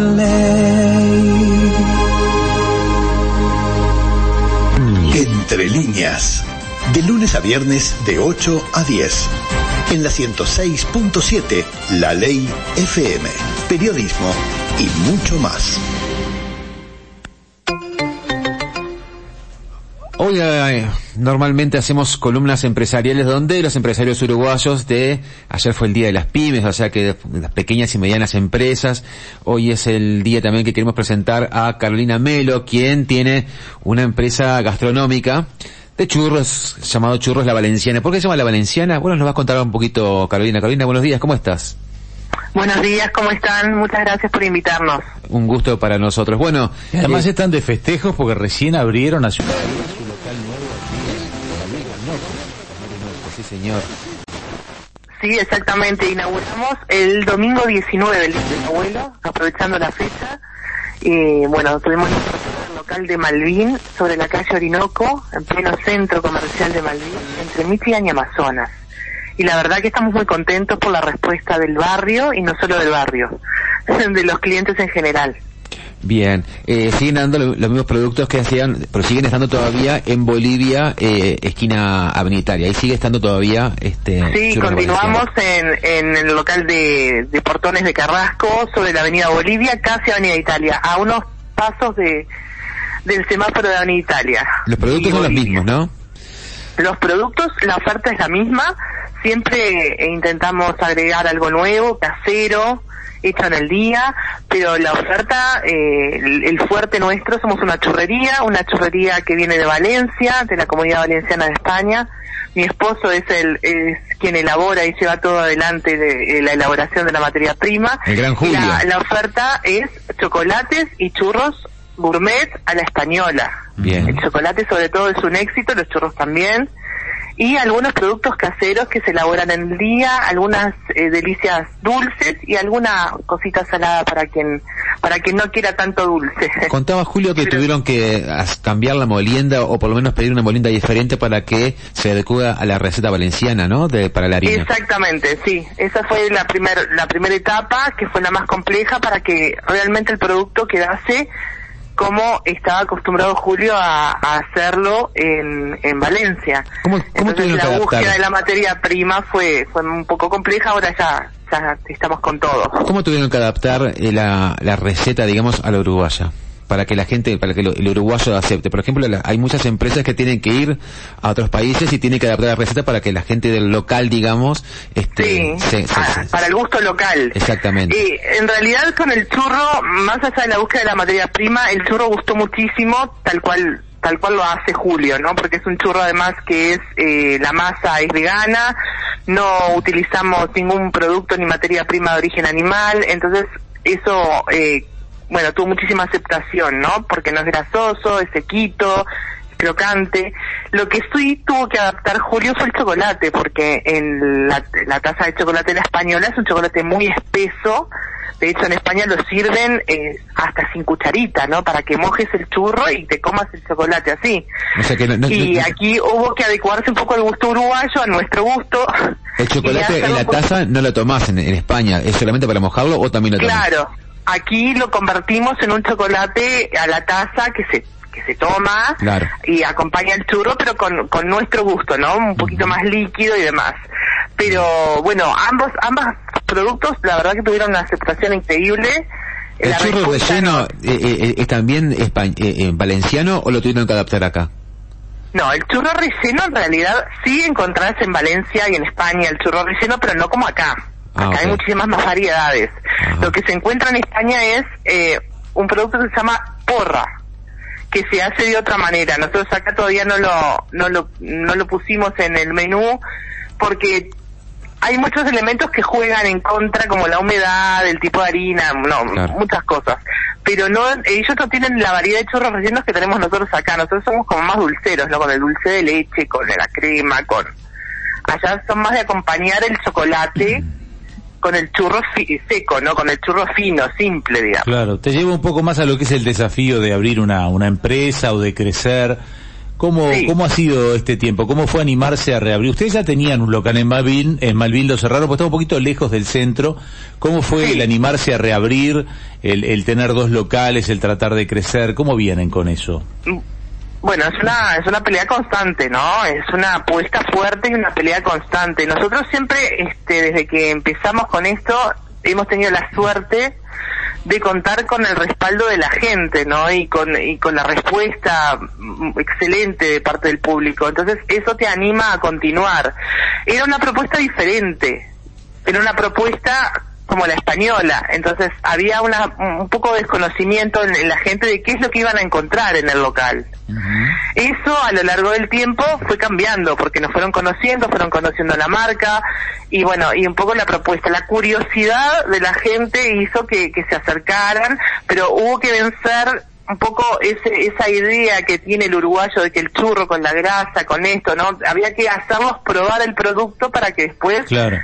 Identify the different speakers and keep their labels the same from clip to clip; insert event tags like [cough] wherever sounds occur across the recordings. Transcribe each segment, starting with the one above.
Speaker 1: ley.
Speaker 2: Entre líneas. De lunes a viernes de 8 a 10. En la 106.7, La Ley FM. Periodismo y mucho más.
Speaker 3: Hoy eh, normalmente hacemos columnas empresariales donde los empresarios uruguayos de, ayer fue el día de las pymes, o sea que de las pequeñas y medianas empresas, hoy es el día también que queremos presentar a Carolina Melo, quien tiene una empresa gastronómica de churros, llamado Churros La Valenciana. ¿Por qué se llama La Valenciana? Bueno, nos va a contar un poquito Carolina. Carolina, buenos días, ¿cómo estás?
Speaker 4: Buenos días, ¿cómo están? Muchas gracias por invitarnos.
Speaker 3: Un gusto para nosotros. Bueno,
Speaker 5: además eh, están de festejos porque recién abrieron a Ciudad
Speaker 3: Sí, señor.
Speaker 4: Sí, exactamente. Inauguramos el domingo 19 del Día del Abuelo, aprovechando la fecha. Y bueno, tuvimos el local de Malvin sobre la calle Orinoco, en pleno centro comercial de Malvin, entre Michigan y Amazonas. Y la verdad que estamos muy contentos por la respuesta del barrio y no solo del barrio, [laughs] de los clientes en general.
Speaker 3: Bien, eh, siguen dando los mismos productos que hacían, pero siguen estando todavía en Bolivia, eh, esquina Avenida Ahí sigue estando todavía este.
Speaker 4: Sí, continuamos en, en el local de, de Portones de Carrasco, sobre la Avenida Bolivia, casi Avenida Italia, a unos pasos de del semáforo de Avenida Italia.
Speaker 3: Los productos son los mismos, ¿no?
Speaker 4: Los productos, la oferta es la misma, siempre intentamos agregar algo nuevo, casero, hecho en el día, pero la oferta, eh, el, fuerte nuestro, somos una churrería, una churrería que viene de Valencia, de la comunidad valenciana de España. Mi esposo es el es quien elabora y lleva todo adelante de, la elaboración de la materia prima.
Speaker 3: El gran Julio.
Speaker 4: La, oferta es chocolates y churros gourmet a la española.
Speaker 3: Bien.
Speaker 4: El chocolate sobre todo es un éxito, los churros también y algunos productos caseros que se elaboran en el día, algunas eh, delicias dulces y alguna cosita salada para quien para quien no quiera tanto dulce. [laughs]
Speaker 3: Contaba Julio que tuvieron que cambiar la molienda o por lo menos pedir una molienda diferente para que se adecue a la receta valenciana, ¿no? De para la harina.
Speaker 4: Exactamente, sí. Esa fue la primera la primera etapa que fue la más compleja para que realmente el producto quedase como estaba acostumbrado Julio a, hacerlo en, en Valencia.
Speaker 3: ¿Cómo,
Speaker 4: Entonces la búsqueda de la materia prima fue, fue un poco compleja, ahora ya, ya estamos con todo.
Speaker 3: ¿Cómo tuvieron que adaptar eh, la, la receta, digamos, a la uruguaya? Para que la gente, para que el uruguayo acepte. Por ejemplo, hay muchas empresas que tienen que ir a otros países y tienen que adaptar la receta para que la gente del local, digamos, este,
Speaker 4: sí, para el gusto local.
Speaker 3: Exactamente.
Speaker 4: Y en realidad con el churro, más allá de la búsqueda de la materia prima, el churro gustó muchísimo, tal cual tal cual lo hace Julio, ¿no? Porque es un churro además que es, eh, la masa es vegana, no utilizamos ningún producto ni materia prima de origen animal, entonces eso eh, bueno, tuvo muchísima aceptación, ¿no? Porque no es grasoso, es sequito, es crocante. Lo que sí tuvo que adaptar Julio fue el chocolate, porque en la, taza de chocolate la española es un chocolate muy espeso. De hecho, en España lo sirven eh, hasta sin cucharita, ¿no? Para que mojes el churro y te comas el chocolate así. y aquí hubo que adecuarse un poco al gusto uruguayo, a nuestro gusto.
Speaker 3: ¿El [laughs] chocolate en la taza no lo tomás en, España? ¿Es solamente para mojarlo o también lo tomás?
Speaker 4: Claro, Aquí lo convertimos en un chocolate a la taza que se que se toma y acompaña el churro, pero con, con nuestro gusto, ¿no? Un poquito más líquido y demás. Pero bueno, ambos ambos productos, la verdad que tuvieron una aceptación increíble.
Speaker 3: ¿El churro relleno eh, eh, es también eh, valenciano o lo tuvieron que adaptar acá?
Speaker 4: No, el churro relleno en realidad sí encontrás en Valencia y en España el churro relleno, pero no como acá. Ah, acá hay muchísimas más variedades. Lo que se encuentra en España es eh, un producto que se llama porra, que se hace de otra manera. Nosotros acá todavía no lo, no lo, no lo pusimos en el menú porque hay muchos elementos que juegan en contra, como la humedad, el tipo de harina, no, muchas cosas. Pero no, ellos no tienen la variedad de churros rellenos que tenemos nosotros acá. Nosotros somos como más dulceros, ¿no? Con el dulce de leche, con la crema, con... Allá son más de acompañar el chocolate [clears throat] con el churro seco, ¿no? Con el churro fino, simple, digamos.
Speaker 5: Claro, te lleva un poco más a lo que es el desafío de abrir una, una empresa o de crecer ¿Cómo,
Speaker 4: Sí.
Speaker 5: ¿Cómo ha sido este tiempo? ¿Cómo fue animarse a reabrir? Ustedes ya tenían un local en Malvin, en Malvin lo cerraron, pues está un poquito lejos del centro. ¿Cómo fue
Speaker 4: Sí.
Speaker 5: el animarse a reabrir, el, el tener dos locales, el tratar de crecer? ¿Cómo vienen con eso?
Speaker 4: Bueno, es una, es una pelea constante, ¿no? Es una apuesta fuerte y una pelea constante. Nosotros siempre, este, desde que empezamos con esto, hemos tenido la suerte de contar con el respaldo de la gente, ¿no? Y con, y con la respuesta excelente de parte del público. Entonces, eso te anima a continuar. Era una propuesta diferente. Era una propuesta como la española. Entonces, había una, un poco de desconocimiento en, en la gente de qué es lo que iban a encontrar en el local. Eso a lo largo del tiempo fue cambiando porque nos fueron conociendo, fueron conociendo la marca y bueno, y un poco la propuesta, la curiosidad de la gente hizo que, que se acercaran, pero hubo que vencer un poco ese, esa idea que tiene el uruguayo de que el churro con la grasa, con esto, ¿no? Había que hacerlos probar el producto para que después...
Speaker 5: Claro.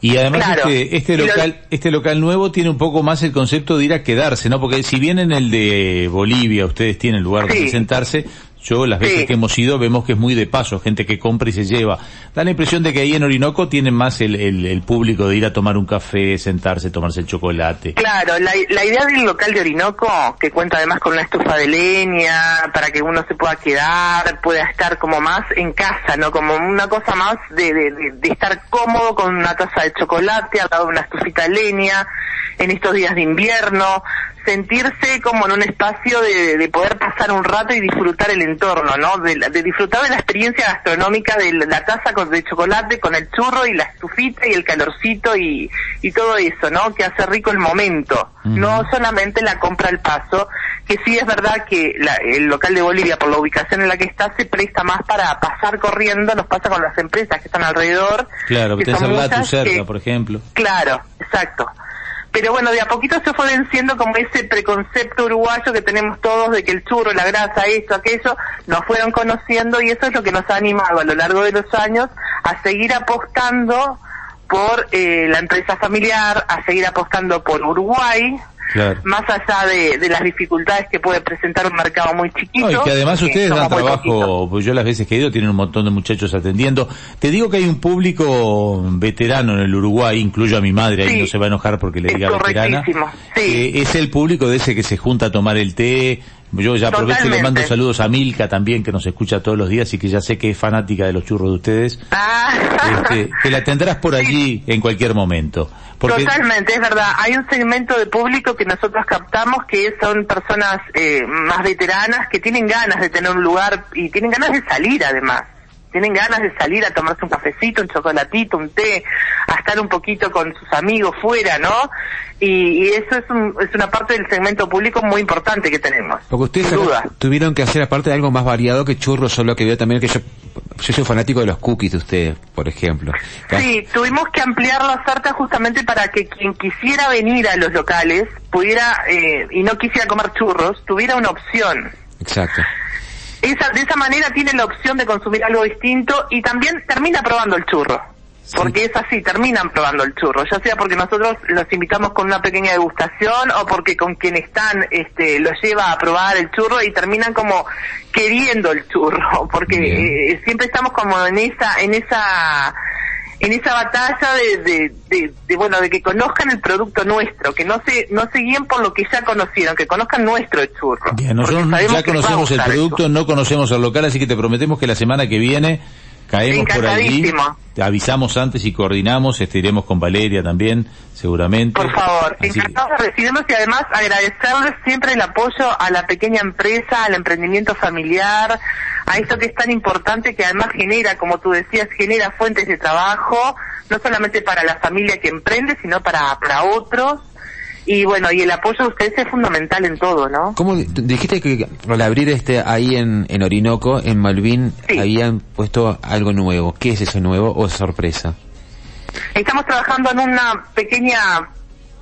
Speaker 5: Y además
Speaker 4: Claro.
Speaker 5: este, este
Speaker 4: lo-
Speaker 5: local, este local nuevo tiene un poco más el concepto de ir a quedarse, ¿no? Porque si bien en el de Bolivia ustedes tienen lugar donde
Speaker 4: Sí.
Speaker 5: sentarse, yo las veces
Speaker 4: Sí.
Speaker 5: que hemos ido vemos que es muy de paso, gente que compra y se lleva. Da la impresión de que ahí en Orinoco tienen más el, el, el público de ir a tomar un café, sentarse, tomarse el chocolate.
Speaker 4: Claro, la, la idea del local de Orinoco, que cuenta además con una estufa de leña, para que uno se pueda quedar, pueda estar como más en casa, ¿no? Como una cosa más de, de, de- de estar cómodo con una taza de chocolate, al lado de una estufita de leña, en estos días de invierno, sentirse como en un espacio de, de poder pasar un rato y disfrutar el entorno, ¿no? De, la- de disfrutar de la experiencia gastronómica de la taza con, de chocolate con el churro y la estufita y el calorcito y, y todo eso, ¿no? Que hace rico el momento. No solamente la compra al paso, que sí es verdad que la- el local de Bolivia, por la ubicación en la que está, se presta más para pasar corriendo, nos pasa con las empresas que están alrededor.
Speaker 5: Claro,
Speaker 4: que
Speaker 5: tenés
Speaker 4: son muchas
Speaker 5: cerca,
Speaker 4: que-
Speaker 5: por ejemplo.
Speaker 4: Claro, exacto. Pero bueno, de a poquito se fue venciendo como ese preconcepto uruguayo que tenemos todos de que el churro, la grasa, esto, aquello, nos fueron conociendo y eso es lo que nos ha animado a lo largo de los años a seguir apostando por eh, la empresa familiar, a seguir apostando por Uruguay,
Speaker 5: Claro.
Speaker 4: más allá de, de las dificultades que puede presentar un mercado muy chiquito.
Speaker 5: No, y que además ustedes dan trabajo, pues yo las veces que he ido tienen un montón de muchachos atendiendo. Te digo que hay un público veterano en el Uruguay, incluyo a mi madre, ahí
Speaker 4: Sí.
Speaker 5: no se va a enojar porque le diga veterana.
Speaker 4: sí.
Speaker 5: que es el público de ese que se junta a tomar el té. Yo ya aprovecho y le mando saludos a Milka también, que nos escucha todos los días y que ya sé que es fanática de los churros de ustedes.
Speaker 4: Ah.
Speaker 5: Este, que la tendrás por [laughs] allí en cualquier momento.
Speaker 4: Totalmente, es verdad. Hay un segmento de público que nosotros captamos que son personas eh, más veteranas que tienen ganas de tener un lugar y tienen ganas de salir además. Tienen ganas de salir a tomarse un cafecito, un chocolatito, un té, a estar un poquito con sus amigos fuera, ¿no? Y, y eso es, un- es una parte del segmento público muy importante que tenemos.
Speaker 3: Porque ustedes
Speaker 4: duda.
Speaker 3: tuvieron que hacer aparte de algo más variado que churros, solo que veo también que yo, yo soy fanático de los cookies de ustedes, por ejemplo.
Speaker 4: Sí, tuvimos que ampliar la oferta justamente para que quien quisiera venir a los locales pudiera, eh, y no quisiera comer churros, tuviera una opción.
Speaker 3: Exacto.
Speaker 4: Esa, de esa manera tiene la opción de consumir algo distinto y también termina probando el churro. Porque es así, terminan probando el churro, ya sea porque nosotros los invitamos con una pequeña degustación o porque con quien están este, los lleva a probar el churro y terminan como queriendo el churro, [laughs] porque eh, siempre estamos como en esa, en esa, en esa batalla de, de, de, de, bueno, de que conozcan el producto nuestro, que no se, no se guíen por lo que ya conocieron, que conozcan nuestro churro.
Speaker 5: Bien, nosotros ya conocemos el producto,
Speaker 4: eso.
Speaker 5: no conocemos el local, así que te prometemos que la semana que viene caemos por allí. Te avisamos antes y coordinamos, este, iremos con Valeria también, seguramente.
Speaker 4: Por favor,
Speaker 5: Así que-
Speaker 4: encantados de recibirlos y además agradecerles siempre el apoyo a la pequeña empresa, al emprendimiento familiar, a esto que es tan importante que además genera, como tú decías, genera fuentes de trabajo, no solamente para la familia que emprende, sino para, para otros. Y bueno, y el apoyo de ustedes es fundamental en todo, ¿no?
Speaker 3: ¿Cómo di- dijiste que al abrir este ahí en, en Orinoco, en Malvin,
Speaker 4: Sí.
Speaker 3: habían puesto algo nuevo? ¿Qué es eso nuevo o es sorpresa?
Speaker 4: Estamos trabajando en una pequeña,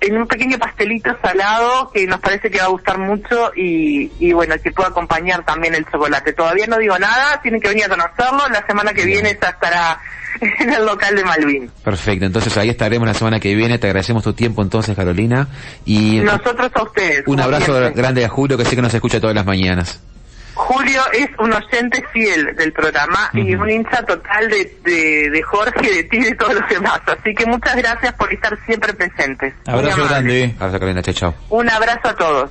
Speaker 4: en un pequeño pastelito salado que nos parece que va a gustar mucho y, y bueno, que puede acompañar también el chocolate. Todavía no digo nada, tienen que venir a conocerlo. La semana que
Speaker 3: Bien.
Speaker 4: viene ya estará [laughs] en el local de Malvin.
Speaker 3: Perfecto, entonces ahí estaremos la semana que viene. Te agradecemos tu tiempo entonces, Carolina. Y
Speaker 4: Nosotros a ustedes.
Speaker 3: un abrazo
Speaker 4: siempre.
Speaker 3: grande a Julio, que sé que nos escucha todas las mañanas.
Speaker 4: Julio es un oyente fiel del programa y un hincha total de, de, de Jorge, de ti y de todos los demás. Así que muchas gracias por estar siempre presentes.
Speaker 5: Abrazo grande.
Speaker 3: Abrazo, Carolina. Chao, chao.
Speaker 4: Un abrazo a todos.